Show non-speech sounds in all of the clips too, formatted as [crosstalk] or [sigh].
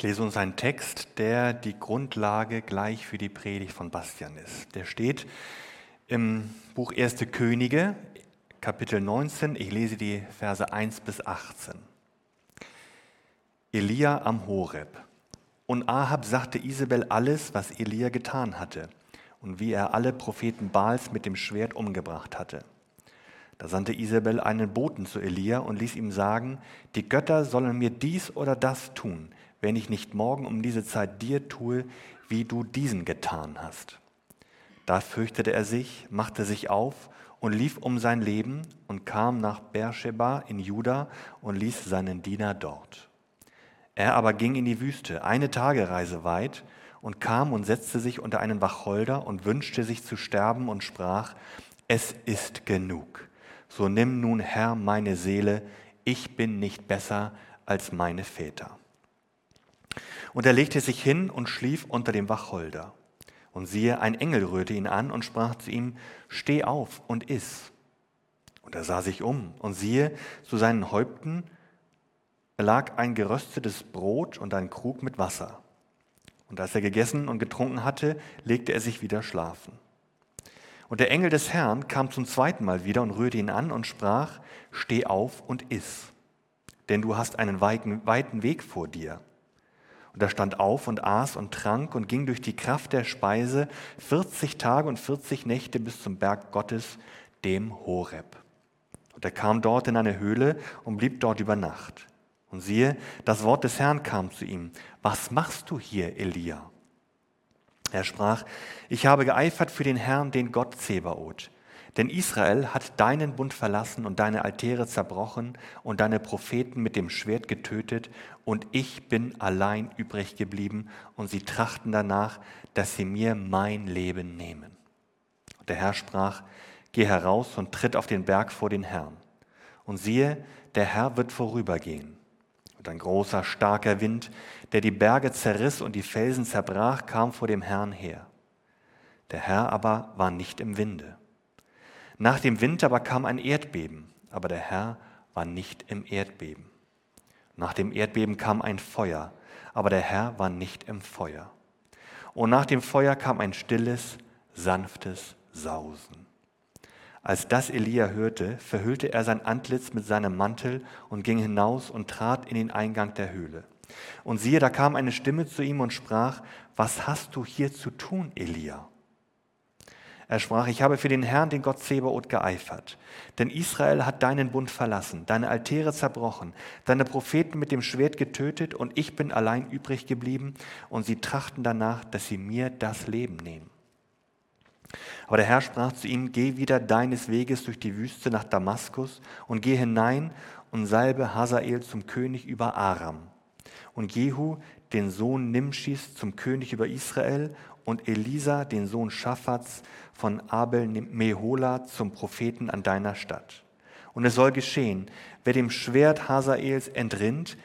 Ich lese uns einen Text, der die Grundlage gleich für die Predigt von Bastian ist. Der steht im Buch Erste Könige, Kapitel 19. Ich lese die Verse 1 bis 18. Elia am Horeb. Und Ahab sagte Isabel alles, was Elia getan hatte und wie er alle Propheten Baals mit dem Schwert umgebracht hatte. Da sandte Isabel einen Boten zu Elia und ließ ihm sagen, die Götter sollen mir dies oder das tun, wenn ich nicht morgen um diese Zeit dir tue, wie du diesen getan hast. Da fürchtete er sich, machte sich auf und lief um sein Leben und kam nach Beersheba in Juda und ließ seinen Diener dort. Er aber ging in die Wüste, eine Tagereise weit, und kam und setzte sich unter einen Wacholder und wünschte sich zu sterben und sprach, es ist genug. So nimm nun, Herr, meine Seele, ich bin nicht besser als meine Väter. Und er legte sich hin und schlief unter dem Wacholder. Und siehe, ein Engel rührte ihn an und sprach zu ihm, Steh auf und iss. Und er sah sich um, und siehe, zu seinen Häupten lag ein geröstetes Brot und ein Krug mit Wasser. Und als er gegessen und getrunken hatte, legte er sich wieder schlafen. Und der Engel des Herrn kam zum zweiten Mal wieder und rührte ihn an und sprach, Steh auf und iss, denn du hast einen weiten, weiten Weg vor dir. Und er stand auf und aß und trank und ging durch die Kraft der Speise 40 Tage und 40 Nächte bis zum Berg Gottes, dem Horeb. Und er kam dort in eine Höhle und blieb dort über Nacht. Und siehe, das Wort des Herrn kam zu ihm. Was machst du hier, Elia? Er sprach, ich habe geeifert für den Herrn, den Gott Zebaoth. Denn Israel hat deinen Bund verlassen und deine Altäre zerbrochen und deine Propheten mit dem Schwert getötet, und ich bin allein übrig geblieben, und sie trachten danach, dass sie mir mein Leben nehmen. Und der Herr sprach, Geh heraus und tritt auf den Berg vor den Herrn. Und siehe, der Herr wird vorübergehen. Und ein großer, starker Wind, der die Berge zerriss und die Felsen zerbrach, kam vor dem Herrn her. Der Herr aber war nicht im Winde. Nach dem Winter aber kam ein Erdbeben, aber der Herr war nicht im Erdbeben. Nach dem Erdbeben kam ein Feuer, aber der Herr war nicht im Feuer. Und nach dem Feuer kam ein stilles, sanftes Sausen. Als das Elia hörte, verhüllte er sein Antlitz mit seinem Mantel und ging hinaus und trat in den Eingang der Höhle. Und siehe, da kam eine Stimme zu ihm und sprach, was hast du hier zu tun, Elia? Er sprach, ich habe für den Herrn, den Gott Zebaoth, geeifert. Denn Israel hat deinen Bund verlassen, deine Altäre zerbrochen, deine Propheten mit dem Schwert getötet und ich bin allein übrig geblieben und sie trachten danach, dass sie mir das Leben nehmen. Aber der Herr sprach zu ihm, geh wieder deines Weges durch die Wüste nach Damaskus und geh hinein und salbe Hazael zum König über Aram. Und Jehu, den Sohn Nimschis, zum König über Israel und Elisa, den Sohn Schaffats, von Abel Mehola zum Propheten an deiner Stadt. Und es soll geschehen, wer dem Schwert Hazaels entrinnt,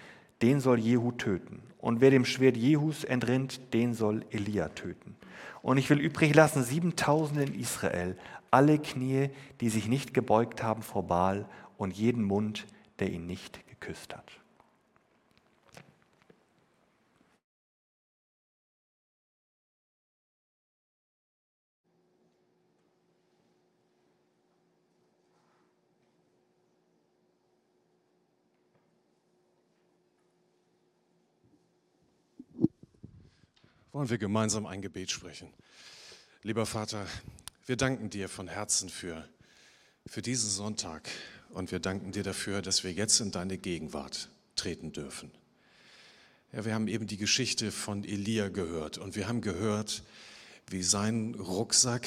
den soll Jehu töten. Und wer dem Schwert Jehus entrinnt, den soll Elia töten. Und ich will übrig lassen siebentausend in Israel, alle Knie, die sich nicht gebeugt haben vor Baal und jeden Mund, der ihn nicht geküsst hat. Wollen wir gemeinsam ein Gebet sprechen. Lieber Vater, wir danken dir von Herzen für, für diesen Sonntag und wir danken dir dafür, dass wir jetzt in deine Gegenwart treten dürfen. Ja, wir haben eben die Geschichte von Elia gehört und wir haben gehört, wie sein Rucksack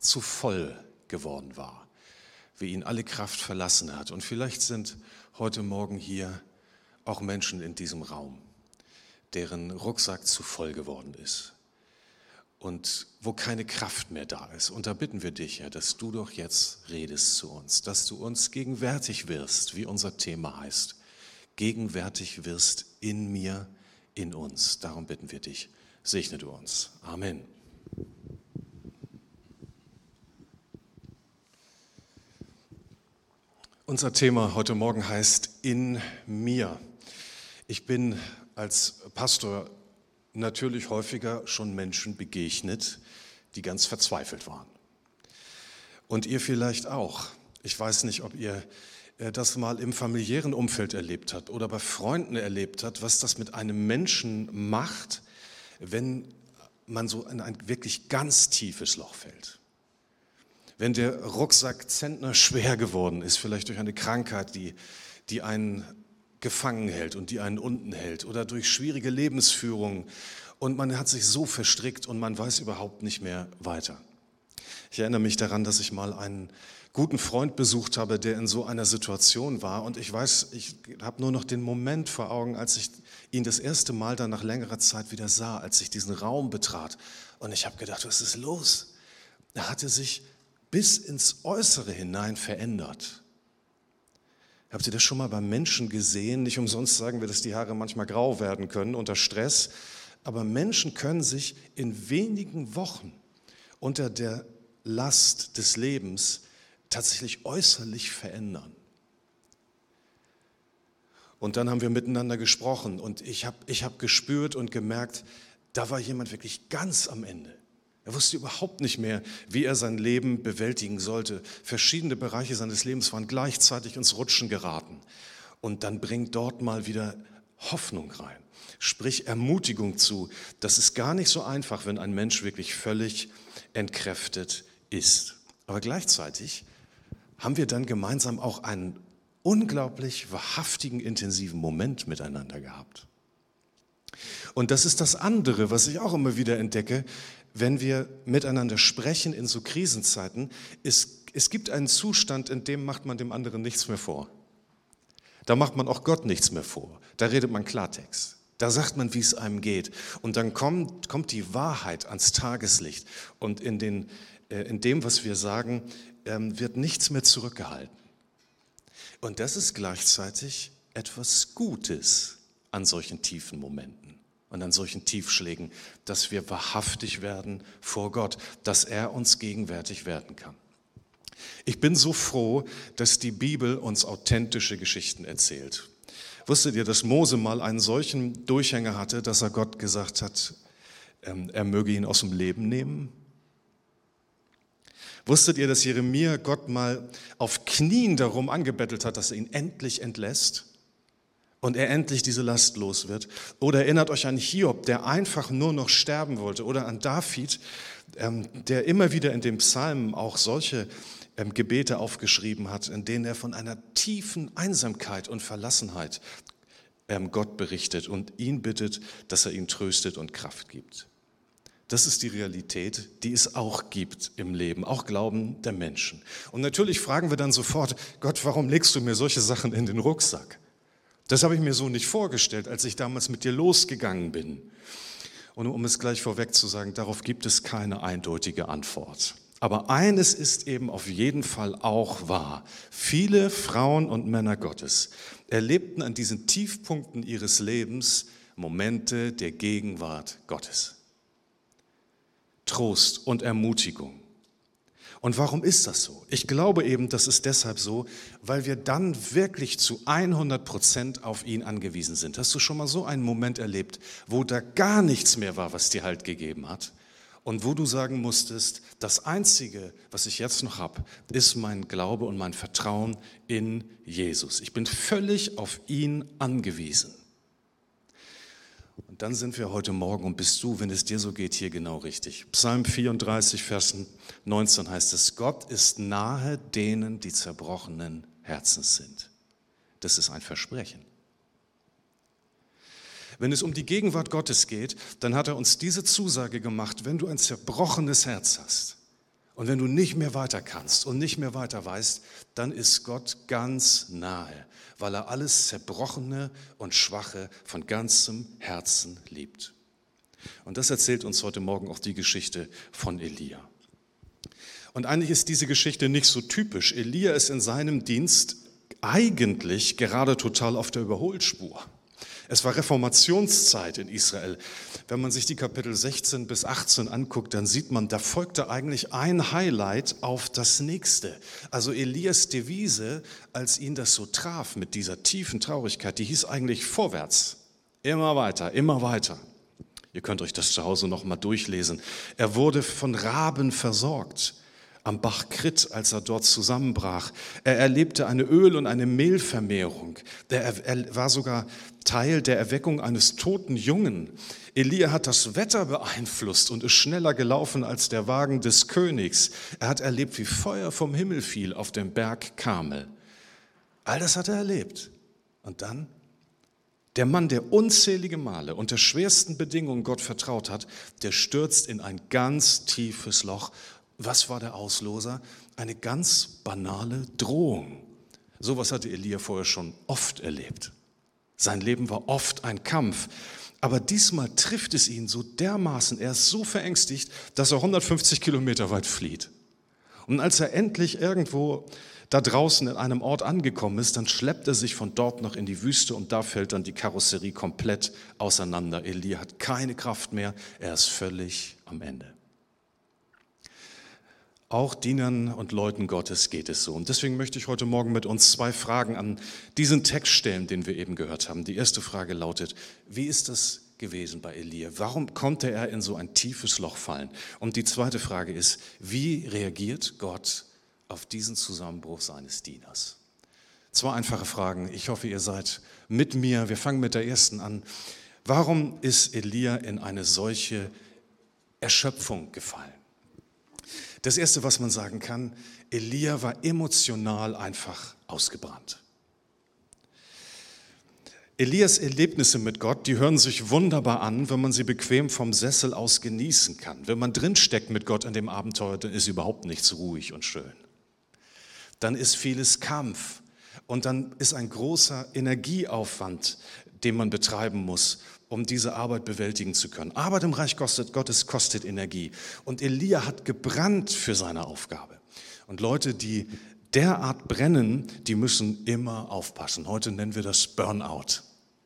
zu voll geworden war, wie ihn alle Kraft verlassen hat. Und vielleicht sind heute Morgen hier auch Menschen in diesem Raum, deren Rucksack zu voll geworden ist und wo keine Kraft mehr da ist. Und da bitten wir dich, Herr, dass du doch jetzt redest zu uns, dass du uns gegenwärtig wirst, wie unser Thema heißt. Gegenwärtig wirst in mir, in uns. Darum bitten wir dich. Segne du uns. Amen. Unser Thema heute Morgen heißt in mir. Ich bin als Pastor natürlich häufiger schon Menschen begegnet, die ganz verzweifelt waren. Und ihr vielleicht auch. Ich weiß nicht, ob ihr äh, das mal im familiären Umfeld erlebt habt oder bei Freunden erlebt habt, was das mit einem Menschen macht, wenn man so in ein wirklich ganz tiefes Loch fällt. Wenn der Rucksack Zentner schwer geworden ist, vielleicht durch eine Krankheit, die, die einen gefangen hält und die einen unten hält oder durch schwierige Lebensführung und man hat sich so verstrickt und man weiß überhaupt nicht mehr weiter. Ich erinnere mich daran, dass ich mal einen guten Freund besucht habe, der in so einer Situation war und ich weiß, ich habe nur noch den Moment vor Augen, als ich ihn das erste Mal dann nach längerer Zeit wieder sah, als ich diesen Raum betrat und ich habe gedacht, was ist los? Er hatte sich bis ins Äußere hinein verändert. Habt ihr das schon mal beim Menschen gesehen? Nicht umsonst sagen wir, dass die Haare manchmal grau werden können unter Stress. Aber Menschen können sich in wenigen Wochen unter der Last des Lebens tatsächlich äußerlich verändern. Und dann haben wir miteinander gesprochen und ich habe ich hab gespürt und gemerkt, da war jemand wirklich ganz am Ende. Er wusste überhaupt nicht mehr, wie er sein Leben bewältigen sollte. Verschiedene Bereiche seines Lebens waren gleichzeitig ins Rutschen geraten. Und dann bringt dort mal wieder Hoffnung rein. Sprich Ermutigung zu. Das ist gar nicht so einfach, wenn ein Mensch wirklich völlig entkräftet ist. Aber gleichzeitig haben wir dann gemeinsam auch einen unglaublich wahrhaftigen, intensiven Moment miteinander gehabt. Und das ist das andere, was ich auch immer wieder entdecke wenn wir miteinander sprechen in so Krisenzeiten, es, es gibt einen Zustand, in dem macht man dem anderen nichts mehr vor. Da macht man auch Gott nichts mehr vor. Da redet man Klartext. Da sagt man, wie es einem geht. Und dann kommt, kommt die Wahrheit ans Tageslicht. Und in, den, äh, in dem, was wir sagen, ähm, wird nichts mehr zurückgehalten. Und das ist gleichzeitig etwas Gutes an solchen tiefen Momenten und an solchen Tiefschlägen, dass wir wahrhaftig werden vor Gott, dass er uns gegenwärtig werden kann. Ich bin so froh, dass die Bibel uns authentische Geschichten erzählt. Wusstet ihr, dass Mose mal einen solchen Durchhänger hatte, dass er Gott gesagt hat, ähm, er möge ihn aus dem Leben nehmen? Wusstet ihr, dass Jeremia Gott mal auf Knien darum angebettelt hat, dass er ihn endlich entlässt? Und er endlich diese Last los wird. Oder erinnert euch an Hiob, der einfach nur noch sterben wollte. Oder an David, ähm, der immer wieder in dem Psalm auch solche ähm, Gebete aufgeschrieben hat, in denen er von einer tiefen Einsamkeit und Verlassenheit ähm, Gott berichtet und ihn bittet, dass er ihn tröstet und Kraft gibt. Das ist die Realität, die es auch gibt im Leben, auch Glauben der Menschen. Und natürlich fragen wir dann sofort, Gott, warum legst du mir solche Sachen in den Rucksack? Das habe ich mir so nicht vorgestellt, als ich damals mit dir losgegangen bin. Und um es gleich vorweg zu sagen, darauf gibt es keine eindeutige Antwort. Aber eines ist eben auf jeden Fall auch wahr. Viele Frauen und Männer Gottes erlebten an diesen Tiefpunkten ihres Lebens Momente der Gegenwart Gottes. Trost und Ermutigung. Und warum ist das so? Ich glaube eben, das ist deshalb so, weil wir dann wirklich zu 100 Prozent auf ihn angewiesen sind. Hast du schon mal so einen Moment erlebt, wo da gar nichts mehr war, was dir Halt gegeben hat? Und wo du sagen musstest, das Einzige, was ich jetzt noch habe, ist mein Glaube und mein Vertrauen in Jesus. Ich bin völlig auf ihn angewiesen. Und dann sind wir heute Morgen und bist du, wenn es dir so geht, hier genau richtig. Psalm 34, Vers 19 heißt es, Gott ist nahe denen, die zerbrochenen Herzens sind. Das ist ein Versprechen. Wenn es um die Gegenwart Gottes geht, dann hat er uns diese Zusage gemacht, wenn du ein zerbrochenes Herz hast und wenn du nicht mehr weiter kannst und nicht mehr weiter weißt, dann ist Gott ganz nahe weil er alles Zerbrochene und Schwache von ganzem Herzen liebt. Und das erzählt uns heute Morgen auch die Geschichte von Elia. Und eigentlich ist diese Geschichte nicht so typisch. Elia ist in seinem Dienst eigentlich gerade total auf der Überholspur. Es war Reformationszeit in Israel. Wenn man sich die Kapitel 16 bis 18 anguckt, dann sieht man, da folgte eigentlich ein Highlight auf das nächste. Also Elias Devise, als ihn das so traf mit dieser tiefen Traurigkeit, die hieß eigentlich vorwärts. Immer weiter, immer weiter. Ihr könnt euch das zu Hause noch mal durchlesen. Er wurde von Raben versorgt am Bach Krit, als er dort zusammenbrach. Er erlebte eine Öl- und eine Mehlvermehrung. Er war sogar Teil der Erweckung eines toten Jungen. Elia hat das Wetter beeinflusst und ist schneller gelaufen als der Wagen des Königs. Er hat erlebt, wie Feuer vom Himmel fiel auf dem Berg Kamel. All das hat er erlebt. Und dann der Mann, der unzählige Male unter schwersten Bedingungen Gott vertraut hat, der stürzt in ein ganz tiefes Loch. Was war der Ausloser? Eine ganz banale Drohung. Sowas hatte Elia vorher schon oft erlebt. Sein Leben war oft ein Kampf. Aber diesmal trifft es ihn so dermaßen, er ist so verängstigt, dass er 150 Kilometer weit flieht. Und als er endlich irgendwo da draußen in einem Ort angekommen ist, dann schleppt er sich von dort noch in die Wüste und da fällt dann die Karosserie komplett auseinander. Elia hat keine Kraft mehr, er ist völlig am Ende. Auch Dienern und Leuten Gottes geht es so. Und deswegen möchte ich heute Morgen mit uns zwei Fragen an diesen Text stellen, den wir eben gehört haben. Die erste Frage lautet, wie ist das gewesen bei Elia? Warum konnte er in so ein tiefes Loch fallen? Und die zweite Frage ist, wie reagiert Gott auf diesen Zusammenbruch seines Dieners? Zwei einfache Fragen. Ich hoffe, ihr seid mit mir. Wir fangen mit der ersten an. Warum ist Elia in eine solche Erschöpfung gefallen? Das Erste, was man sagen kann, Elia war emotional einfach ausgebrannt. Elias Erlebnisse mit Gott, die hören sich wunderbar an, wenn man sie bequem vom Sessel aus genießen kann. Wenn man drinsteckt mit Gott in dem Abenteuer, dann ist überhaupt nichts ruhig und schön dann ist vieles Kampf und dann ist ein großer Energieaufwand, den man betreiben muss, um diese Arbeit bewältigen zu können. Arbeit im Reich kostet, Gottes kostet Energie. Und Elia hat gebrannt für seine Aufgabe. Und Leute, die derart brennen, die müssen immer aufpassen. Heute nennen wir das Burnout.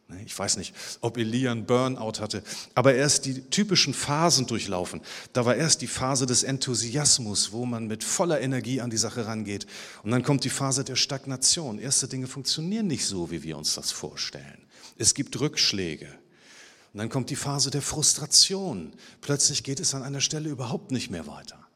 Ne, ich weiß nicht, ob Elia einen Burnout hatte, aber er ist die typischen Phasen durchlaufen. Da war erst die Phase des Enthusiasmus, wo man mit voller Energie an die Sache rangeht. Und dann kommt die Phase der Stagnation. Erste Dinge funktionieren nicht so, wie wir uns das vorstellen. Es gibt Rückschläge. Und dann kommt die Phase der Frustration. Plötzlich geht es an einer Stelle überhaupt nicht mehr weiter.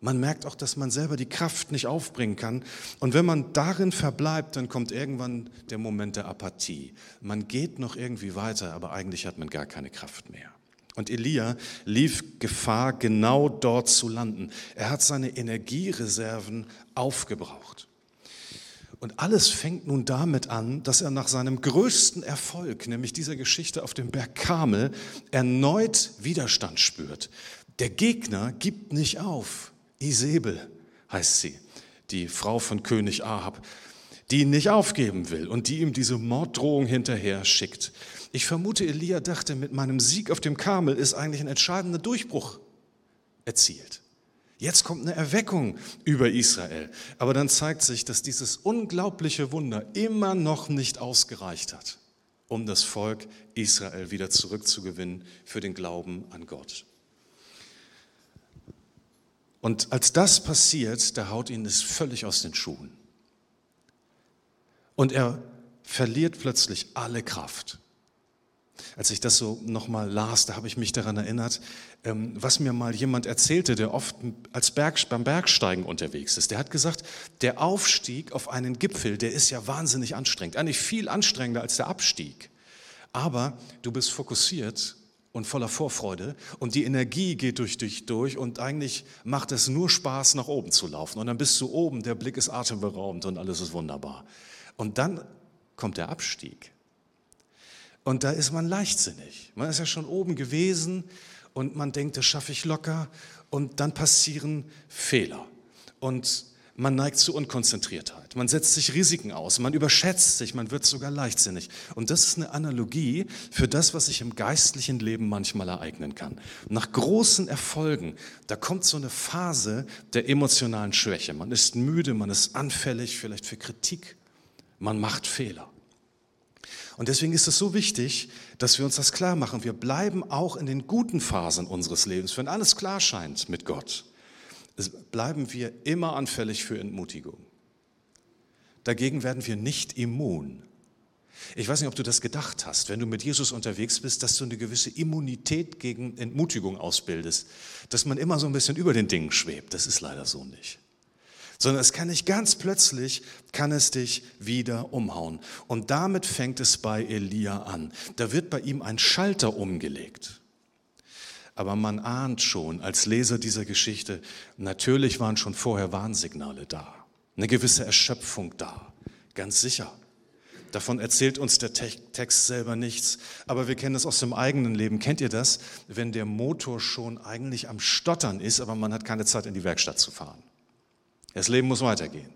Man merkt auch, dass man selber die Kraft nicht aufbringen kann. Und wenn man darin verbleibt, dann kommt irgendwann der Moment der Apathie. Man geht noch irgendwie weiter, aber eigentlich hat man gar keine Kraft mehr. Und Elia lief Gefahr, genau dort zu landen. Er hat seine Energiereserven aufgebraucht. Und alles fängt nun damit an, dass er nach seinem größten Erfolg, nämlich dieser Geschichte auf dem Berg Kamel, erneut Widerstand spürt. Der Gegner gibt nicht auf. Isabel heißt sie, die Frau von König Ahab, die ihn nicht aufgeben will und die ihm diese Morddrohung hinterher schickt. Ich vermute, Elia dachte, mit meinem Sieg auf dem Karmel ist eigentlich ein entscheidender Durchbruch erzielt. Jetzt kommt eine Erweckung über Israel. Aber dann zeigt sich, dass dieses unglaubliche Wunder immer noch nicht ausgereicht hat, um das Volk Israel wieder zurückzugewinnen für den Glauben an Gott. Und als das passiert, da haut ihn es völlig aus den Schuhen. Und er verliert plötzlich alle Kraft. Als ich das so nochmal las, da habe ich mich daran erinnert, was mir mal jemand erzählte, der oft als Berg, beim Bergsteigen unterwegs ist. Der hat gesagt, der Aufstieg auf einen Gipfel, der ist ja wahnsinnig anstrengend. Eigentlich viel anstrengender als der Abstieg. Aber du bist fokussiert und voller Vorfreude und die Energie geht durch dich durch und eigentlich macht es nur Spaß, nach oben zu laufen. Und dann bist du oben, der Blick ist atemberaubend und alles ist wunderbar. Und dann kommt der Abstieg. Und da ist man leichtsinnig. Man ist ja schon oben gewesen und man denkt, das schaffe ich locker. Und dann passieren Fehler. Und man neigt zu Unkonzentriertheit. Man setzt sich Risiken aus. Man überschätzt sich. Man wird sogar leichtsinnig. Und das ist eine Analogie für das, was sich im geistlichen Leben manchmal ereignen kann. Nach großen Erfolgen, da kommt so eine Phase der emotionalen Schwäche. Man ist müde, man ist anfällig, vielleicht für Kritik. Man macht Fehler. Und deswegen ist es so wichtig, dass wir uns das klar machen. Wir bleiben auch in den guten Phasen unseres Lebens, wenn alles klar scheint mit Gott bleiben wir immer anfällig für Entmutigung. Dagegen werden wir nicht immun. Ich weiß nicht, ob du das gedacht hast, wenn du mit Jesus unterwegs bist, dass du eine gewisse Immunität gegen Entmutigung ausbildest, dass man immer so ein bisschen über den Dingen schwebt. Das ist leider so nicht. Sondern es kann nicht ganz plötzlich, kann es dich wieder umhauen. Und damit fängt es bei Elia an. Da wird bei ihm ein Schalter umgelegt. Aber man ahnt schon als Leser dieser Geschichte, natürlich waren schon vorher Warnsignale da, eine gewisse Erschöpfung da, ganz sicher. Davon erzählt uns der Text selber nichts, aber wir kennen das aus dem eigenen Leben. Kennt ihr das, wenn der Motor schon eigentlich am Stottern ist, aber man hat keine Zeit in die Werkstatt zu fahren? Das Leben muss weitergehen.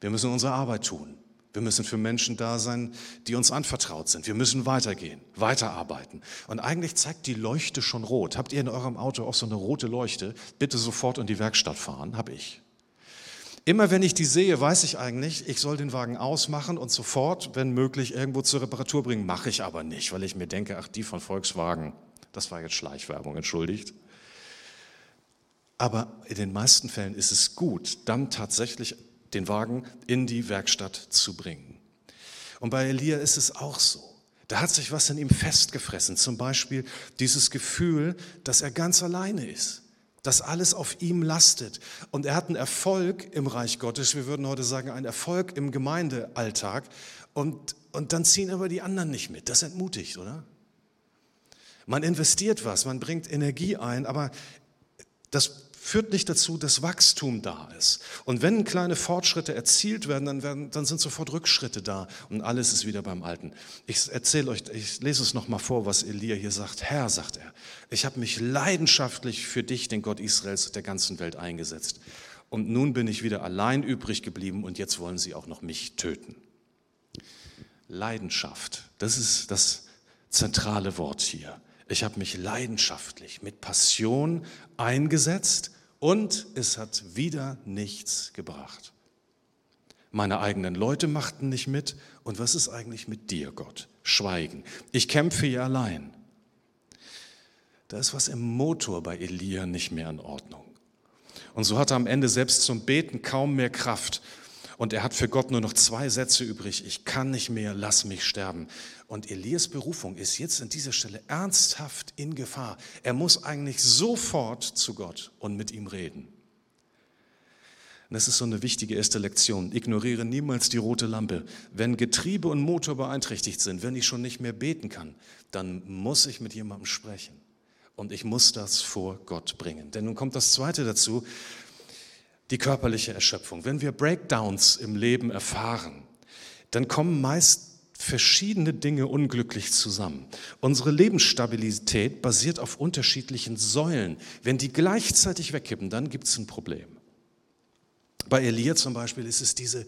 Wir müssen unsere Arbeit tun. Wir müssen für Menschen da sein, die uns anvertraut sind. Wir müssen weitergehen, weiterarbeiten. Und eigentlich zeigt die Leuchte schon rot. Habt ihr in eurem Auto auch so eine rote Leuchte? Bitte sofort in die Werkstatt fahren. Hab ich. Immer wenn ich die sehe, weiß ich eigentlich, ich soll den Wagen ausmachen und sofort, wenn möglich, irgendwo zur Reparatur bringen. Mache ich aber nicht, weil ich mir denke, ach, die von Volkswagen, das war jetzt Schleichwerbung, entschuldigt. Aber in den meisten Fällen ist es gut, dann tatsächlich den Wagen in die Werkstatt zu bringen. Und bei Elia ist es auch so. Da hat sich was in ihm festgefressen. Zum Beispiel dieses Gefühl, dass er ganz alleine ist, dass alles auf ihm lastet. Und er hat einen Erfolg im Reich Gottes, wir würden heute sagen, einen Erfolg im Gemeindealltag. Und, und dann ziehen aber die anderen nicht mit. Das entmutigt, oder? Man investiert was, man bringt Energie ein, aber das führt nicht dazu, dass Wachstum da ist. Und wenn kleine Fortschritte erzielt werden, dann, werden, dann sind sofort Rückschritte da und alles ist wieder beim Alten. Ich erzähle euch, ich lese es nochmal vor, was Elia hier sagt. Herr, sagt er, ich habe mich leidenschaftlich für dich, den Gott Israels der ganzen Welt eingesetzt. Und nun bin ich wieder allein übrig geblieben und jetzt wollen sie auch noch mich töten. Leidenschaft, das ist das zentrale Wort hier. Ich habe mich leidenschaftlich mit Passion eingesetzt und es hat wieder nichts gebracht. Meine eigenen Leute machten nicht mit. Und was ist eigentlich mit dir, Gott? Schweigen. Ich kämpfe hier allein. Da ist was im Motor bei Elia nicht mehr in Ordnung. Und so hat er am Ende selbst zum Beten kaum mehr Kraft. Und er hat für Gott nur noch zwei Sätze übrig. Ich kann nicht mehr, lass mich sterben. Und Elias Berufung ist jetzt an dieser Stelle ernsthaft in Gefahr. Er muss eigentlich sofort zu Gott und mit ihm reden. Und das ist so eine wichtige erste Lektion. Ignoriere niemals die rote Lampe. Wenn Getriebe und Motor beeinträchtigt sind, wenn ich schon nicht mehr beten kann, dann muss ich mit jemandem sprechen. Und ich muss das vor Gott bringen. Denn nun kommt das Zweite dazu die körperliche Erschöpfung. Wenn wir Breakdowns im Leben erfahren, dann kommen meist verschiedene Dinge unglücklich zusammen. Unsere Lebensstabilität basiert auf unterschiedlichen Säulen. Wenn die gleichzeitig wegkippen, dann gibt es ein Problem. Bei Elia zum Beispiel ist es diese,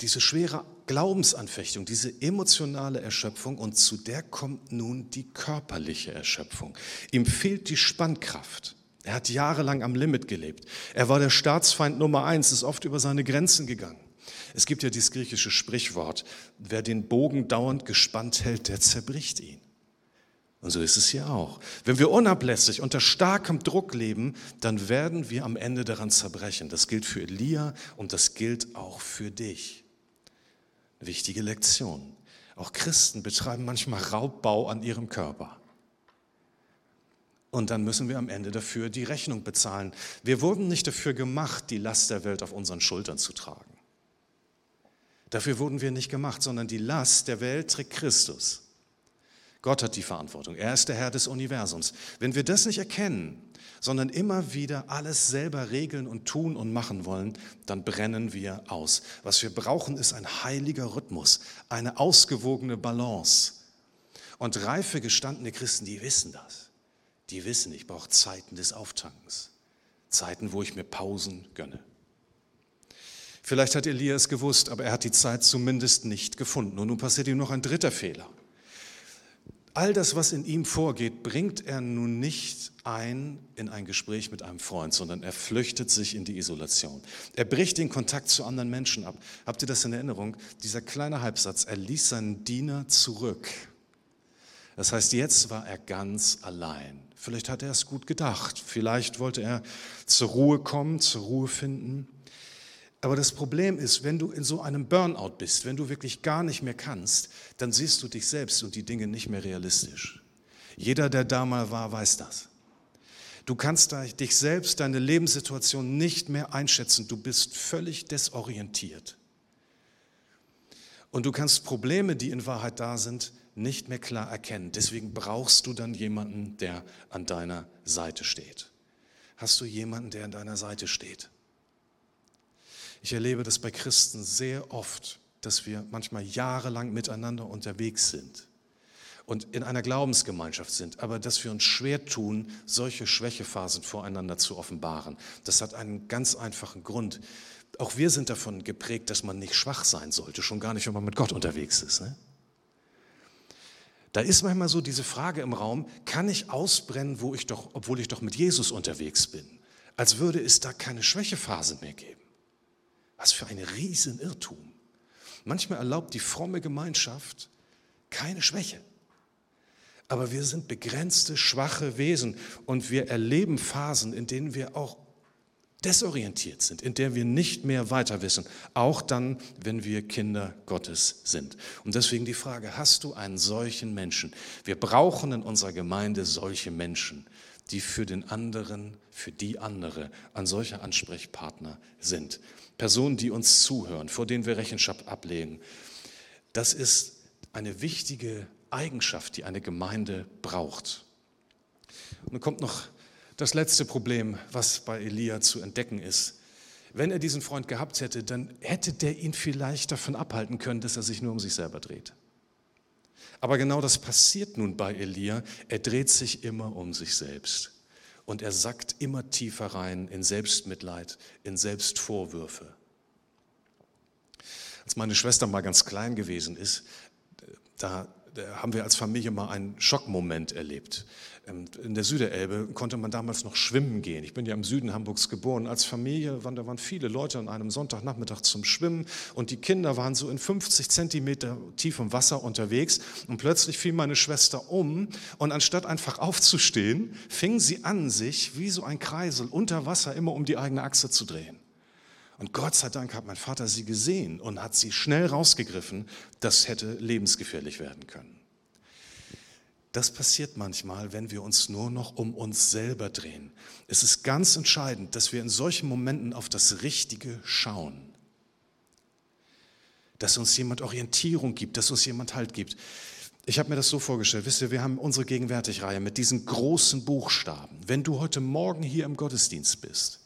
diese schwere Glaubensanfechtung, diese emotionale Erschöpfung und zu der kommt nun die körperliche Erschöpfung. Ihm fehlt die Spannkraft. Er hat jahrelang am Limit gelebt. Er war der Staatsfeind Nummer eins, ist oft über seine Grenzen gegangen. Es gibt ja dieses griechische Sprichwort, wer den Bogen dauernd gespannt hält, der zerbricht ihn. Und so ist es hier auch. Wenn wir unablässig unter starkem Druck leben, dann werden wir am Ende daran zerbrechen. Das gilt für Elia und das gilt auch für dich. Wichtige Lektion. Auch Christen betreiben manchmal Raubbau an ihrem Körper. Und dann müssen wir am Ende dafür die Rechnung bezahlen. Wir wurden nicht dafür gemacht, die Last der Welt auf unseren Schultern zu tragen. Dafür wurden wir nicht gemacht, sondern die Last der Welt trägt Christus. Gott hat die Verantwortung. Er ist der Herr des Universums. Wenn wir das nicht erkennen, sondern immer wieder alles selber regeln und tun und machen wollen, dann brennen wir aus. Was wir brauchen, ist ein heiliger Rhythmus, eine ausgewogene Balance. Und reife, gestandene Christen, die wissen das die wissen, ich brauche Zeiten des Auftankens, Zeiten, wo ich mir Pausen gönne. Vielleicht hat Elia es gewusst, aber er hat die Zeit zumindest nicht gefunden. Und nun passiert ihm noch ein dritter Fehler. All das, was in ihm vorgeht, bringt er nun nicht ein in ein Gespräch mit einem Freund, sondern er flüchtet sich in die Isolation. Er bricht den Kontakt zu anderen Menschen ab. Habt ihr das in Erinnerung? Dieser kleine Halbsatz, er ließ seinen Diener zurück. Das heißt, jetzt war er ganz allein. Vielleicht hat er es gut gedacht. Vielleicht wollte er zur Ruhe kommen, zur Ruhe finden. Aber das Problem ist, wenn du in so einem Burnout bist, wenn du wirklich gar nicht mehr kannst, dann siehst du dich selbst und die Dinge nicht mehr realistisch. Jeder, der da mal war, weiß das. Du kannst dich selbst, deine Lebenssituation nicht mehr einschätzen. Du bist völlig desorientiert. Und du kannst Probleme, die in Wahrheit da sind, nicht mehr klar erkennen. Deswegen brauchst du dann jemanden, der an deiner Seite steht. Hast du jemanden, der an deiner Seite steht? Ich erlebe das bei Christen sehr oft, dass wir manchmal jahrelang miteinander unterwegs sind und in einer Glaubensgemeinschaft sind, aber dass wir uns schwer tun, solche Schwächephasen voreinander zu offenbaren. Das hat einen ganz einfachen Grund. Auch wir sind davon geprägt, dass man nicht schwach sein sollte, schon gar nicht, wenn man mit Gott unterwegs ist. Ne? Da ist manchmal so diese Frage im Raum, kann ich ausbrennen, wo ich doch, obwohl ich doch mit Jesus unterwegs bin? Als würde es da keine Schwächephase mehr geben. Was für ein Riesenirrtum. Manchmal erlaubt die fromme Gemeinschaft keine Schwäche. Aber wir sind begrenzte, schwache Wesen und wir erleben Phasen, in denen wir auch desorientiert sind, in der wir nicht mehr weiter wissen, auch dann, wenn wir Kinder Gottes sind. Und deswegen die Frage, hast du einen solchen Menschen? Wir brauchen in unserer Gemeinde solche Menschen, die für den anderen, für die andere ein solcher Ansprechpartner sind. Personen, die uns zuhören, vor denen wir Rechenschaft ablegen. Das ist eine wichtige Eigenschaft, die eine Gemeinde braucht. Und dann kommt noch das letzte Problem, was bei Elia zu entdecken ist. Wenn er diesen Freund gehabt hätte, dann hätte der ihn vielleicht davon abhalten können, dass er sich nur um sich selber dreht. Aber genau das passiert nun bei Elia. Er dreht sich immer um sich selbst. Und er sackt immer tiefer rein in Selbstmitleid, in Selbstvorwürfe. Als meine Schwester mal ganz klein gewesen ist, da haben wir als Familie mal einen Schockmoment erlebt. Ähm, in der Süderelbe konnte man damals noch schwimmen gehen. Ich bin ja im Süden Hamburgs geboren. Als Familie waren da waren viele Leute an einem Sonntagnachmittag zum Schwimmen und die Kinder waren so in 50 Zentimeter tiefem Wasser unterwegs und plötzlich fiel meine Schwester um und anstatt einfach aufzustehen, fing sie an, sich wie so ein Kreisel unter Wasser immer um die eigene Achse zu drehen. Und Gott sei Dank hat mein Vater sie gesehen und hat sie schnell rausgegriffen. Das hätte lebensgefährlich werden können. Das passiert manchmal, wenn wir uns nur noch um uns selber drehen. Es ist ganz entscheidend, dass wir in solchen Momenten auf das Richtige schauen. Dass uns jemand Orientierung gibt, dass uns jemand Halt gibt. Ich habe mir das so vorgestellt, wisst ihr, wir haben unsere Gegenwärtigreihe mit diesen großen Buchstaben. Wenn du heute Morgen hier im Gottesdienst bist,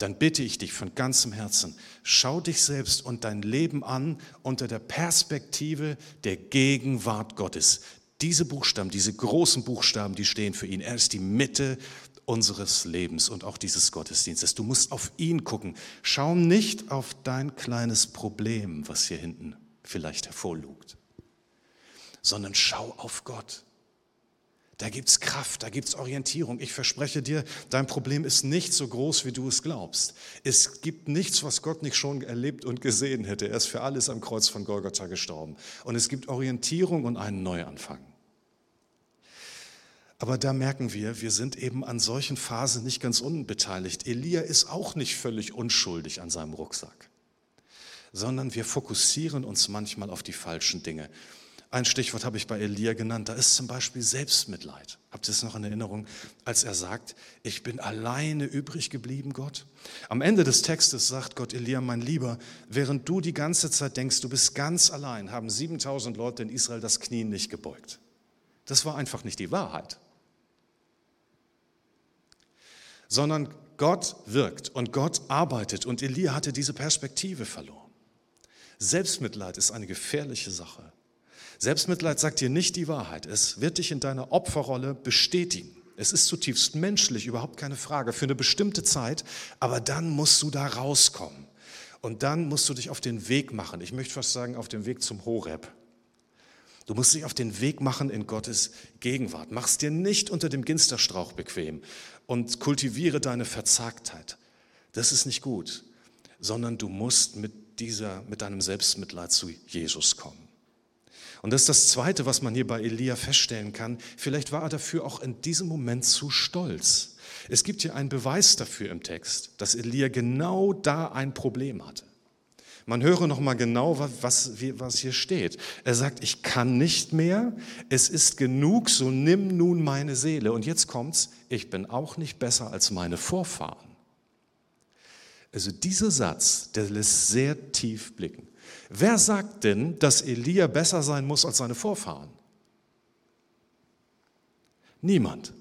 dann bitte ich dich von ganzem Herzen, schau dich selbst und dein Leben an unter der Perspektive der Gegenwart Gottes. Diese Buchstaben, diese großen Buchstaben, die stehen für ihn. Er ist die Mitte unseres Lebens und auch dieses Gottesdienstes. Du musst auf ihn gucken. Schau nicht auf dein kleines Problem, was hier hinten vielleicht hervorlugt, sondern schau auf Gott. Da gibt es Kraft, da gibt es Orientierung. Ich verspreche dir, dein Problem ist nicht so groß, wie du es glaubst. Es gibt nichts, was Gott nicht schon erlebt und gesehen hätte. Er ist für alles am Kreuz von Golgatha gestorben. Und es gibt Orientierung und einen Neuanfang. Aber da merken wir, wir sind eben an solchen Phasen nicht ganz unbeteiligt. Elia ist auch nicht völlig unschuldig an seinem Rucksack, sondern wir fokussieren uns manchmal auf die falschen Dinge. Ein Stichwort habe ich bei Elia genannt, da ist zum Beispiel Selbstmitleid. Habt ihr es noch in Erinnerung, als er sagt, ich bin alleine übrig geblieben, Gott? Am Ende des Textes sagt Gott Elia, mein Lieber, während du die ganze Zeit denkst, du bist ganz allein, haben 7000 Leute in Israel das Knie nicht gebeugt. Das war einfach nicht die Wahrheit sondern Gott wirkt und Gott arbeitet und Elia hatte diese Perspektive verloren. Selbstmitleid ist eine gefährliche Sache. Selbstmitleid sagt dir nicht die Wahrheit. Es wird dich in deiner Opferrolle bestätigen. Es ist zutiefst menschlich, überhaupt keine Frage, für eine bestimmte Zeit, aber dann musst du da rauskommen. Und dann musst du dich auf den Weg machen. Ich möchte fast sagen, auf den Weg zum Horeb. Du musst dich auf den Weg machen in Gottes Gegenwart. Mach es dir nicht unter dem Ginsterstrauch bequem und kultiviere deine Verzagtheit. Das ist nicht gut, sondern du musst mit, dieser, mit deinem Selbstmitleid zu Jesus kommen. Und das ist das Zweite, was man hier bei Elia feststellen kann. Vielleicht war er dafür auch in diesem Moment zu stolz. Es gibt hier einen Beweis dafür im Text, dass Elia genau da ein Problem hatte. Man höre noch mal genau, was, was hier steht. Er sagt, ich kann nicht mehr, es ist genug, so nimm nun meine Seele. Und jetzt kommt's, ich bin auch nicht besser als meine Vorfahren. Also dieser Satz, der lässt sehr tief blicken. Wer sagt denn, dass Elia besser sein muss als seine Vorfahren? Niemand.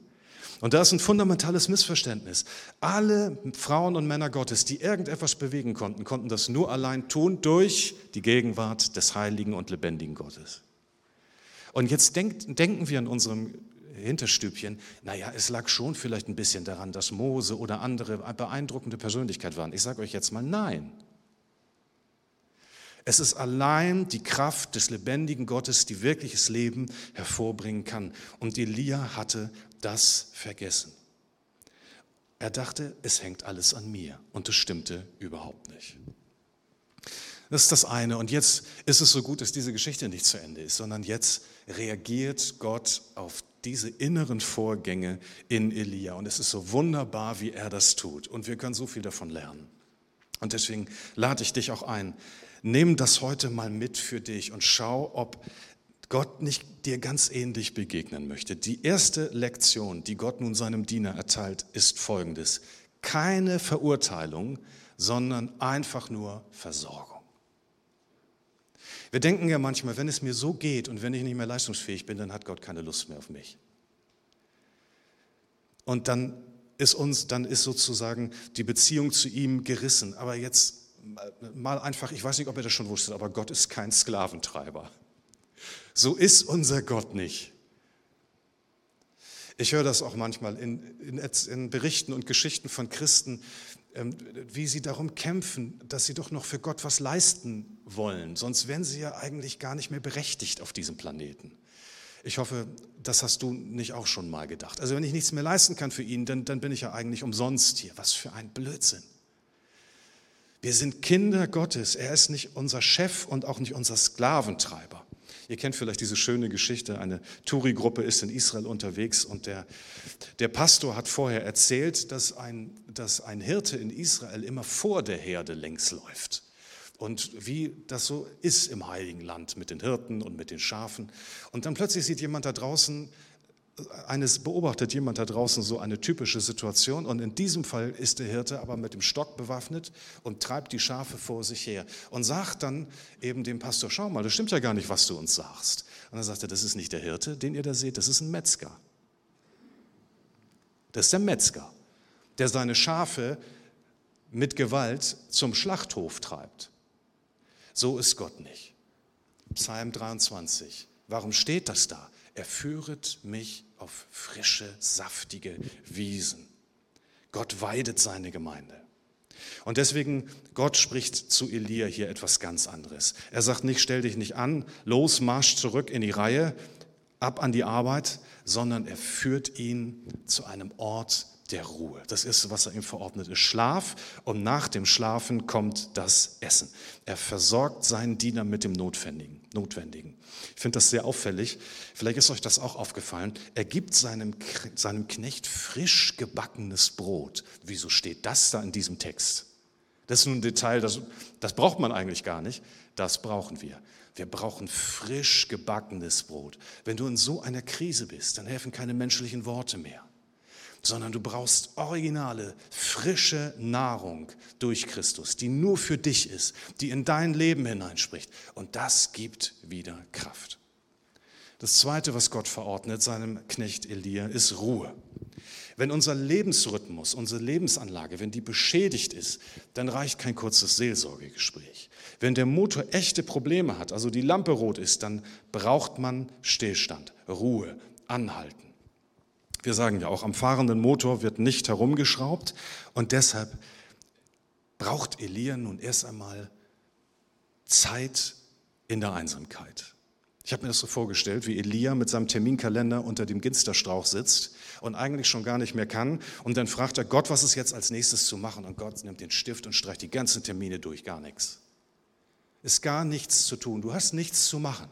Und da ist ein fundamentales Missverständnis. Alle Frauen und Männer Gottes, die irgendetwas bewegen konnten, konnten das nur allein tun durch die Gegenwart des heiligen und lebendigen Gottes. Und jetzt denk, denken wir in unserem Hinterstübchen, naja, es lag schon vielleicht ein bisschen daran, dass Mose oder andere beeindruckende Persönlichkeit waren. Ich sage euch jetzt mal nein. Es ist allein die Kraft des lebendigen Gottes, die wirkliches Leben hervorbringen kann. Und Elia hatte das vergessen. Er dachte, es hängt alles an mir. Und das stimmte überhaupt nicht. Das ist das eine. Und jetzt ist es so gut, dass diese Geschichte nicht zu Ende ist, sondern jetzt reagiert Gott auf diese inneren Vorgänge in Elia. Und es ist so wunderbar, wie er das tut. Und wir können so viel davon lernen. Und deswegen lade ich dich auch ein, nimm das heute mal mit für dich und schau, ob Gott nicht dir ganz ähnlich begegnen möchte. Die erste Lektion, die Gott nun seinem Diener erteilt, ist folgendes. Keine Verurteilung, sondern einfach nur Versorgung. Wir denken ja manchmal, wenn es mir so geht und wenn ich nicht mehr leistungsfähig bin, dann hat Gott keine Lust mehr auf mich. Und dann ist uns, dann ist sozusagen die Beziehung zu ihm gerissen. Aber jetzt mal einfach, ich weiß nicht, ob ihr das schon wusstet, aber Gott ist kein Sklaventreiber. So ist unser Gott nicht. Ich höre das auch manchmal in, in, in Berichten und Geschichten von Christen, ähm, wie sie darum kämpfen, dass sie doch noch für Gott was leisten wollen. Sonst wären sie ja eigentlich gar nicht mehr berechtigt auf diesem Planeten. Ich hoffe, das hast du nicht auch schon mal gedacht. Also wenn ich nichts mehr leisten kann für ihn, dann, dann bin ich ja eigentlich umsonst hier. Was für ein Blödsinn. Wir sind Kinder Gottes. Er ist nicht unser Chef und auch nicht unser Sklaventreiber. Ihr kennt vielleicht diese schöne Geschichte, eine Touri-Gruppe ist in Israel unterwegs und der, der Pastor hat vorher erzählt, dass ein, dass ein Hirte in Israel immer vor der Herde längs läuft. Und wie das so ist im Heiligen Land mit den Hirten und mit den Schafen. Und dann plötzlich sieht jemand da draußen eines beobachtet jemand da draußen so eine typische Situation und in diesem Fall ist der Hirte aber mit dem Stock bewaffnet und treibt die Schafe vor sich her und sagt dann eben dem Pastor, schau mal, das stimmt ja gar nicht, was du uns sagst. Und dann sagt er, das ist nicht der Hirte, den ihr da seht, das ist ein Metzger. Das ist der Metzger, der seine Schafe mit Gewalt zum Schlachthof treibt. So ist Gott nicht. Psalm 23. Warum steht das da? Er führet mich auf frische, saftige Wiesen. Gott weidet seine Gemeinde. Und deswegen, Gott spricht zu Elia hier etwas ganz anderes. Er sagt nicht, stell dich nicht an, los, marsch zurück in die Reihe, ab an die Arbeit, sondern er führt ihn zu einem Ort der Ruhe. Das ist, was er ihm verordnet ist. Schlaf und nach dem Schlafen kommt das Essen. Er versorgt seinen Diener mit dem Notwendigen. Notwendigen. Ich finde das sehr auffällig. Vielleicht ist euch das auch aufgefallen. Er gibt seinem, seinem Knecht frisch gebackenes Brot. Wieso steht das da in diesem Text? Das ist nun ein Detail, das, das braucht man eigentlich gar nicht. Das brauchen wir. Wir brauchen frisch gebackenes Brot. Wenn du in so einer Krise bist, dann helfen keine menschlichen Worte mehr sondern du brauchst originale, frische Nahrung durch Christus, die nur für dich ist, die in dein Leben hineinspricht. Und das gibt wieder Kraft. Das Zweite, was Gott verordnet seinem Knecht Elia, ist Ruhe. Wenn unser Lebensrhythmus, unsere Lebensanlage, wenn die beschädigt ist, dann reicht kein kurzes Seelsorgegespräch. Wenn der Motor echte Probleme hat, also die Lampe rot ist, dann braucht man Stillstand, Ruhe, Anhalten. Wir sagen ja auch, am fahrenden Motor wird nicht herumgeschraubt und deshalb braucht Elia nun erst einmal Zeit in der Einsamkeit. Ich habe mir das so vorgestellt, wie Elia mit seinem Terminkalender unter dem Ginsterstrauch sitzt und eigentlich schon gar nicht mehr kann. Und dann fragt er Gott, was ist jetzt als nächstes zu machen? Und Gott nimmt den Stift und streicht die ganzen Termine durch, gar nichts. Ist gar nichts zu tun. Du hast nichts zu machen.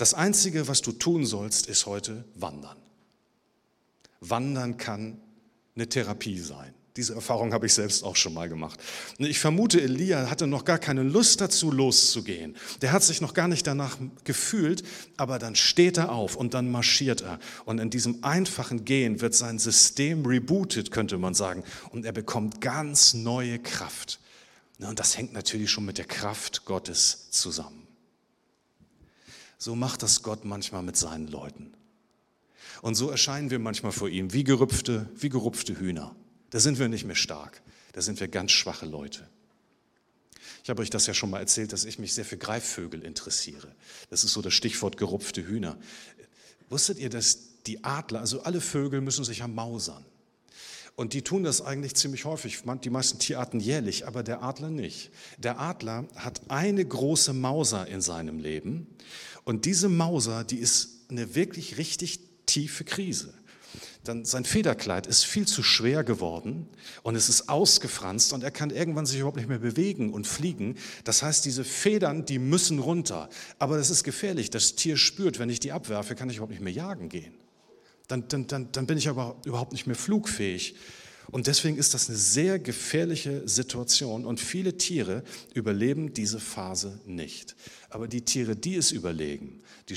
Das Einzige, was du tun sollst, ist heute wandern. Wandern kann eine Therapie sein. Diese Erfahrung habe ich selbst auch schon mal gemacht. Ich vermute, Elia hatte noch gar keine Lust dazu, loszugehen. Der hat sich noch gar nicht danach gefühlt, aber dann steht er auf und dann marschiert er. Und in diesem einfachen Gehen wird sein System rebootet, könnte man sagen. Und er bekommt ganz neue Kraft. Und das hängt natürlich schon mit der Kraft Gottes zusammen. So macht das Gott manchmal mit seinen Leuten. Und so erscheinen wir manchmal vor ihm wie gerupfte, wie gerupfte Hühner. Da sind wir nicht mehr stark, da sind wir ganz schwache Leute. Ich habe euch das ja schon mal erzählt, dass ich mich sehr für Greifvögel interessiere. Das ist so das Stichwort gerupfte Hühner. Wusstet ihr, dass die Adler, also alle Vögel müssen sich ja mausern. Und die tun das eigentlich ziemlich häufig, die meisten Tierarten jährlich, aber der Adler nicht. Der Adler hat eine große Mauser in seinem Leben und diese Mauser, die ist eine wirklich richtig tiefe Krise dann sein Federkleid ist viel zu schwer geworden und es ist ausgefranst und er kann irgendwann sich überhaupt nicht mehr bewegen und fliegen. Das heißt, diese Federn, die müssen runter. Aber das ist gefährlich. Das Tier spürt, wenn ich die abwerfe, kann ich überhaupt nicht mehr jagen gehen. Dann, dann, dann, dann bin ich aber überhaupt nicht mehr flugfähig. Und deswegen ist das eine sehr gefährliche Situation und viele Tiere überleben diese Phase nicht. Aber die Tiere, die es überlegen, die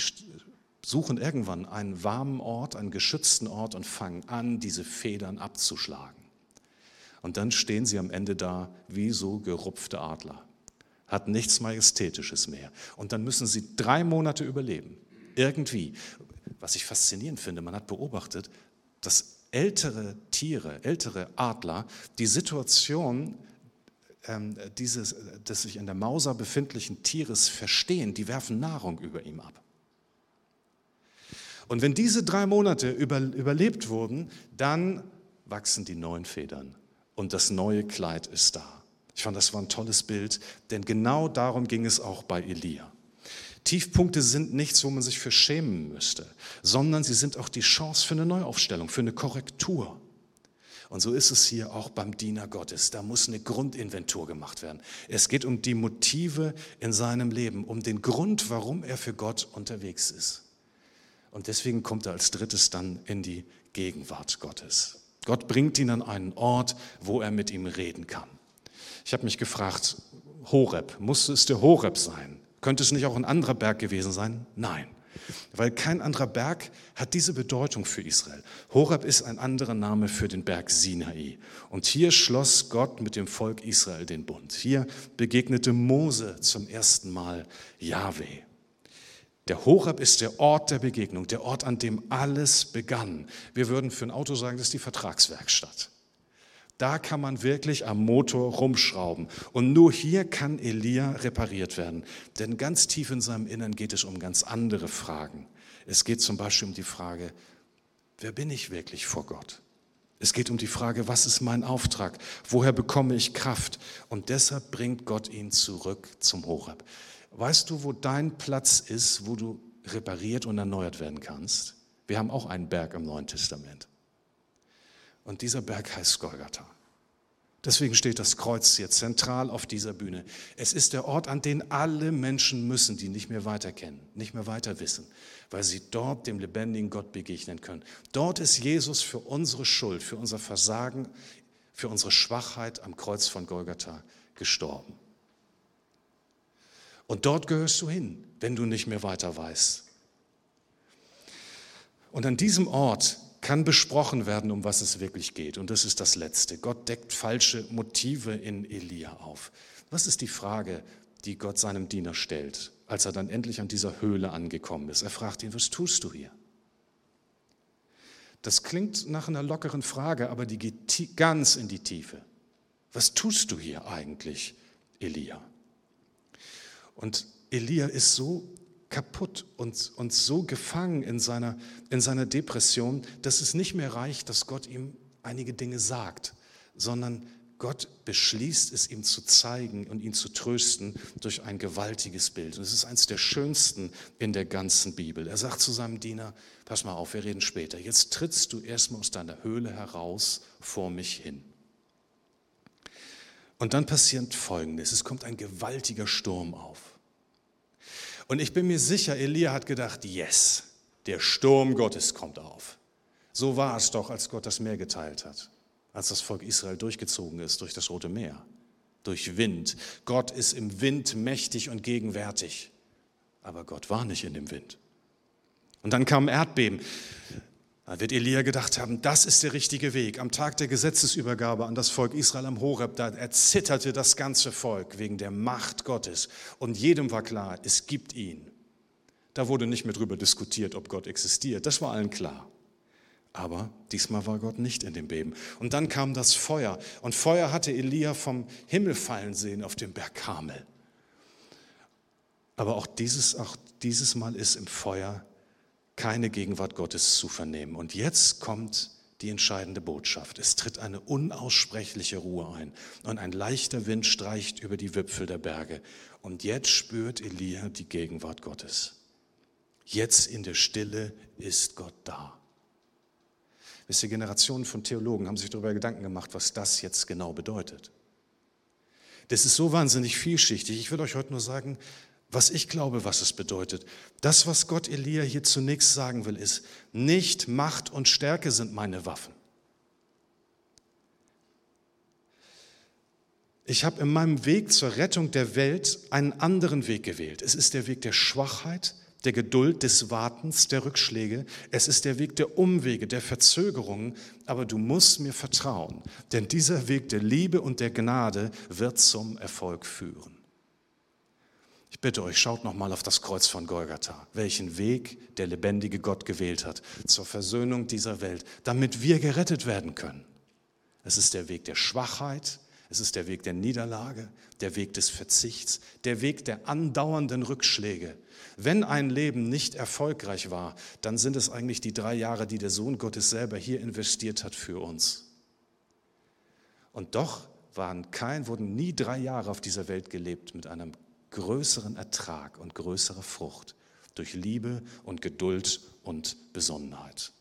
suchen irgendwann einen warmen Ort, einen geschützten Ort und fangen an, diese Federn abzuschlagen. Und dann stehen sie am Ende da wie so gerupfte Adler, hat nichts Majestätisches mehr. Und dann müssen sie drei Monate überleben, irgendwie. Was ich faszinierend finde, man hat beobachtet, dass ältere Tiere, ältere Adler die Situation ähm, dieses des sich in der Mauser befindlichen Tieres verstehen, die werfen Nahrung über ihm ab. Und wenn diese drei Monate über, überlebt wurden, dann wachsen die neuen Federn und das neue Kleid ist da. Ich fand, das war ein tolles Bild, denn genau darum ging es auch bei Elia. Tiefpunkte sind nichts, wo man sich für schämen müsste, sondern sie sind auch die Chance für eine Neuaufstellung, für eine Korrektur. Und so ist es hier auch beim Diener Gottes. Da muss eine Grundinventur gemacht werden. Es geht um die Motive in seinem Leben, um den Grund, warum er für Gott unterwegs ist. Und deswegen kommt er als drittes dann in die Gegenwart Gottes. Gott bringt ihn an einen Ort, wo er mit ihm reden kann. Ich habe mich gefragt, Horeb, musste es der Horeb sein? Könnte es nicht auch ein anderer Berg gewesen sein? Nein, weil kein anderer Berg hat diese Bedeutung für Israel. Horeb ist ein anderer Name für den Berg Sinai. Und hier schloss Gott mit dem Volk Israel den Bund. Hier begegnete Mose zum ersten Mal Yahweh. Der Horeb ist der Ort der Begegnung, der Ort, an dem alles begann. Wir würden für ein Auto sagen, das ist die Vertragswerkstatt. Da kann man wirklich am Motor rumschrauben. Und nur hier kann Elia repariert werden. Denn ganz tief in seinem Innern geht es um ganz andere Fragen. Es geht zum Beispiel um die Frage, wer bin ich wirklich vor Gott? Es geht um die Frage, was ist mein Auftrag? Woher bekomme ich Kraft? Und deshalb bringt Gott ihn zurück zum Horeb. Weißt du, wo dein Platz ist, wo du repariert und erneuert werden kannst? Wir haben auch einen Berg im Neuen Testament. Und dieser Berg heißt Golgatha. Deswegen steht das Kreuz hier zentral auf dieser Bühne. Es ist der Ort, an den alle Menschen müssen, die nicht mehr weiter kennen, nicht mehr weiter wissen, weil sie dort dem lebendigen Gott begegnen können. Dort ist Jesus für unsere Schuld, für unser Versagen, für unsere Schwachheit am Kreuz von Golgatha gestorben. Und dort gehörst du hin, wenn du nicht mehr weiter weißt. Und an diesem Ort kann besprochen werden, um was es wirklich geht. Und das ist das Letzte. Gott deckt falsche Motive in Elia auf. Was ist die Frage, die Gott seinem Diener stellt, als er dann endlich an dieser Höhle angekommen ist? Er fragt ihn, was tust du hier? Das klingt nach einer lockeren Frage, aber die geht ganz in die Tiefe. Was tust du hier eigentlich, Elia? Und Elia ist so kaputt und, und so gefangen in seiner, in seiner Depression, dass es nicht mehr reicht, dass Gott ihm einige Dinge sagt, sondern Gott beschließt es ihm zu zeigen und ihn zu trösten durch ein gewaltiges Bild. Und es ist eines der schönsten in der ganzen Bibel. Er sagt zu seinem Diener, pass mal auf, wir reden später. Jetzt trittst du erstmal aus deiner Höhle heraus vor mich hin. Und dann passiert Folgendes. Es kommt ein gewaltiger Sturm auf. Und ich bin mir sicher, Elia hat gedacht, yes, der Sturm Gottes kommt auf. So war es doch, als Gott das Meer geteilt hat, als das Volk Israel durchgezogen ist durch das Rote Meer, durch Wind. Gott ist im Wind mächtig und gegenwärtig, aber Gott war nicht in dem Wind. Und dann kam Erdbeben. Da wird Elia gedacht haben, das ist der richtige Weg. Am Tag der Gesetzesübergabe an das Volk Israel am Horeb, da erzitterte das ganze Volk wegen der Macht Gottes. Und jedem war klar, es gibt ihn. Da wurde nicht mehr drüber diskutiert, ob Gott existiert. Das war allen klar. Aber diesmal war Gott nicht in dem Beben. Und dann kam das Feuer. Und Feuer hatte Elia vom Himmel fallen sehen auf dem Berg Karmel. Aber auch dieses, auch dieses Mal ist im Feuer keine Gegenwart Gottes zu vernehmen. Und jetzt kommt die entscheidende Botschaft. Es tritt eine unaussprechliche Ruhe ein und ein leichter Wind streicht über die Wipfel der Berge. Und jetzt spürt Elia die Gegenwart Gottes. Jetzt in der Stille ist Gott da. Wisst ihr, Generationen von Theologen haben sich darüber Gedanken gemacht, was das jetzt genau bedeutet. Das ist so wahnsinnig vielschichtig. Ich will euch heute nur sagen, was ich glaube, was es bedeutet. Das, was Gott Elia hier zunächst sagen will, ist, nicht Macht und Stärke sind meine Waffen. Ich habe in meinem Weg zur Rettung der Welt einen anderen Weg gewählt. Es ist der Weg der Schwachheit, der Geduld, des Wartens, der Rückschläge. Es ist der Weg der Umwege, der Verzögerungen. Aber du musst mir vertrauen, denn dieser Weg der Liebe und der Gnade wird zum Erfolg führen. Ich bitte euch, schaut noch mal auf das Kreuz von Golgatha, welchen Weg der lebendige Gott gewählt hat zur Versöhnung dieser Welt, damit wir gerettet werden können. Es ist der Weg der Schwachheit, es ist der Weg der Niederlage, der Weg des Verzichts, der Weg der andauernden Rückschläge. Wenn ein Leben nicht erfolgreich war, dann sind es eigentlich die drei Jahre, die der Sohn Gottes selber hier investiert hat für uns. Und doch waren kein, wurden nie drei Jahre auf dieser Welt gelebt mit einem größeren Ertrag und größere Frucht durch Liebe und Geduld und Besonnenheit.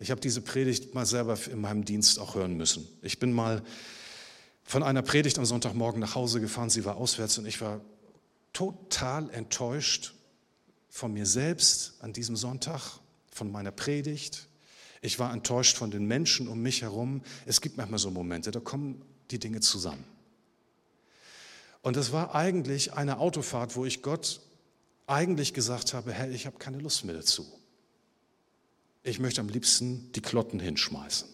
Ich habe diese Predigt mal selber in meinem Dienst auch hören müssen. Ich bin mal von einer Predigt am Sonntagmorgen nach Hause gefahren, sie war auswärts und ich war total enttäuscht von mir selbst an diesem Sonntag, von meiner Predigt. Ich war enttäuscht von den Menschen um mich herum. Es gibt manchmal so Momente, da kommen die Dinge zusammen. Und es war eigentlich eine Autofahrt, wo ich Gott eigentlich gesagt habe, Herr, ich habe keine Lust mehr dazu. Ich möchte am liebsten die Klotten hinschmeißen.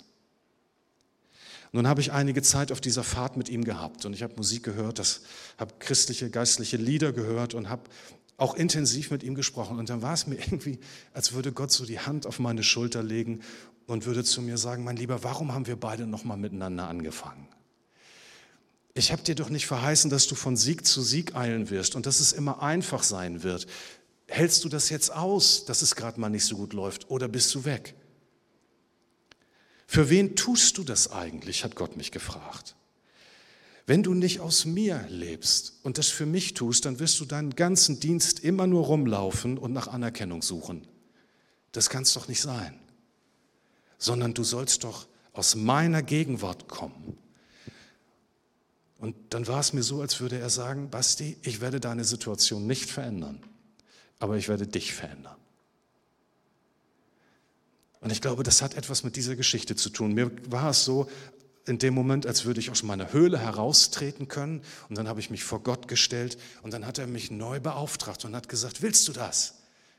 Nun habe ich einige Zeit auf dieser Fahrt mit ihm gehabt und ich habe Musik gehört, das, habe christliche, geistliche Lieder gehört und habe auch intensiv mit ihm gesprochen. Und dann war es mir [laughs] irgendwie, als würde Gott so die Hand auf meine Schulter legen und würde zu mir sagen, mein Lieber, warum haben wir beide nochmal miteinander angefangen? Ich habe dir doch nicht verheißen, dass du von Sieg zu Sieg eilen wirst und dass es immer einfach sein wird. Hältst du das jetzt aus, dass es gerade mal nicht so gut läuft oder bist du weg? Für wen tust du das eigentlich, hat Gott mich gefragt. Wenn du nicht aus mir lebst und das für mich tust, dann wirst du deinen ganzen Dienst immer nur rumlaufen und nach Anerkennung suchen. Das kann es doch nicht sein. Sondern du sollst doch aus meiner Gegenwart kommen und dann war es mir so, als würde er sagen, Basti, ich werde deine Situation nicht verändern, aber ich werde dich verändern. Und ich glaube, das hat etwas mit dieser Geschichte zu tun. Mir war es so, in dem Moment, als würde ich aus meiner Höhle heraustreten können. Und dann habe ich mich vor Gott gestellt und dann hat er mich neu beauftragt und hat gesagt, willst du das?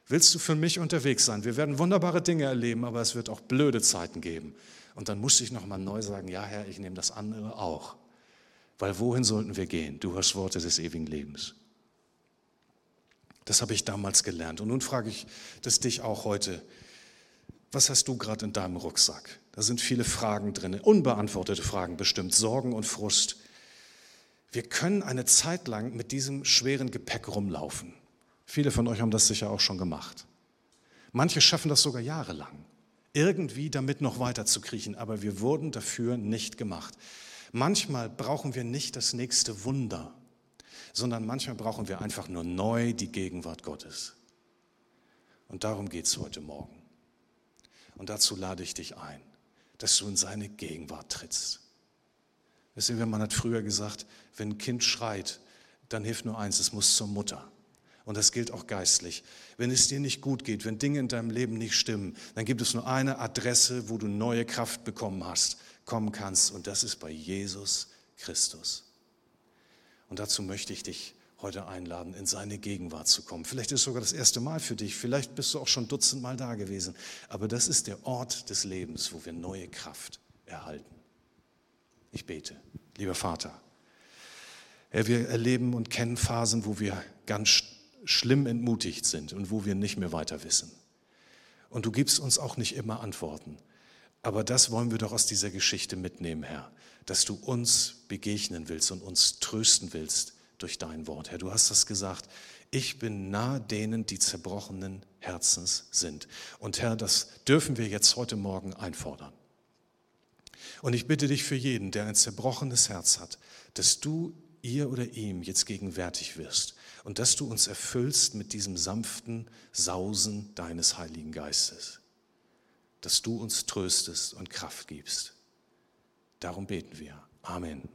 Willst du für mich unterwegs sein? Wir werden wunderbare Dinge erleben, aber es wird auch blöde Zeiten geben. Und dann musste ich nochmal neu sagen, ja Herr, ich nehme das andere auch. Weil wohin sollten wir gehen? Du hast Worte des ewigen Lebens. Das habe ich damals gelernt. Und nun frage ich das dich auch heute. Was hast du gerade in deinem Rucksack? Da sind viele Fragen drin, unbeantwortete Fragen bestimmt, Sorgen und Frust. Wir können eine Zeit lang mit diesem schweren Gepäck rumlaufen. Viele von euch haben das sicher auch schon gemacht. Manche schaffen das sogar jahrelang, irgendwie damit noch weiter zu kriechen, aber wir wurden dafür nicht gemacht. Manchmal brauchen wir nicht das nächste Wunder, sondern manchmal brauchen wir einfach nur neu die Gegenwart Gottes. Und darum geht es heute Morgen. Und dazu lade ich dich ein, dass du in seine Gegenwart trittst. Wisst ihr, man hat früher gesagt, wenn ein Kind schreit, dann hilft nur eins, es muss zur Mutter. Und das gilt auch geistlich. Wenn es dir nicht gut geht, wenn Dinge in deinem Leben nicht stimmen, dann gibt es nur eine Adresse, wo du neue Kraft bekommen hast, kommen kannst. Und das ist bei Jesus Christus. Und dazu möchte ich dich heute einladen, in seine Gegenwart zu kommen. Vielleicht ist es sogar das erste Mal für dich, vielleicht bist du auch schon dutzendmal da gewesen. Aber das ist der Ort des Lebens, wo wir neue Kraft erhalten. Ich bete, lieber Vater. Wir erleben und kennen Phasen, wo wir ganz schlimm entmutigt sind und wo wir nicht mehr weiter wissen. Und du gibst uns auch nicht immer Antworten. Aber das wollen wir doch aus dieser Geschichte mitnehmen, Herr, dass du uns begegnen willst und uns trösten willst durch dein Wort. Herr, du hast das gesagt. Ich bin nahe denen, die zerbrochenen Herzens sind. Und Herr, das dürfen wir jetzt heute Morgen einfordern. Und ich bitte dich für jeden, der ein zerbrochenes Herz hat, dass du ihr oder ihm jetzt gegenwärtig wirst und dass du uns erfüllst mit diesem sanften Sausen deines Heiligen Geistes, dass du uns tröstest und Kraft gibst. Darum beten wir. Amen.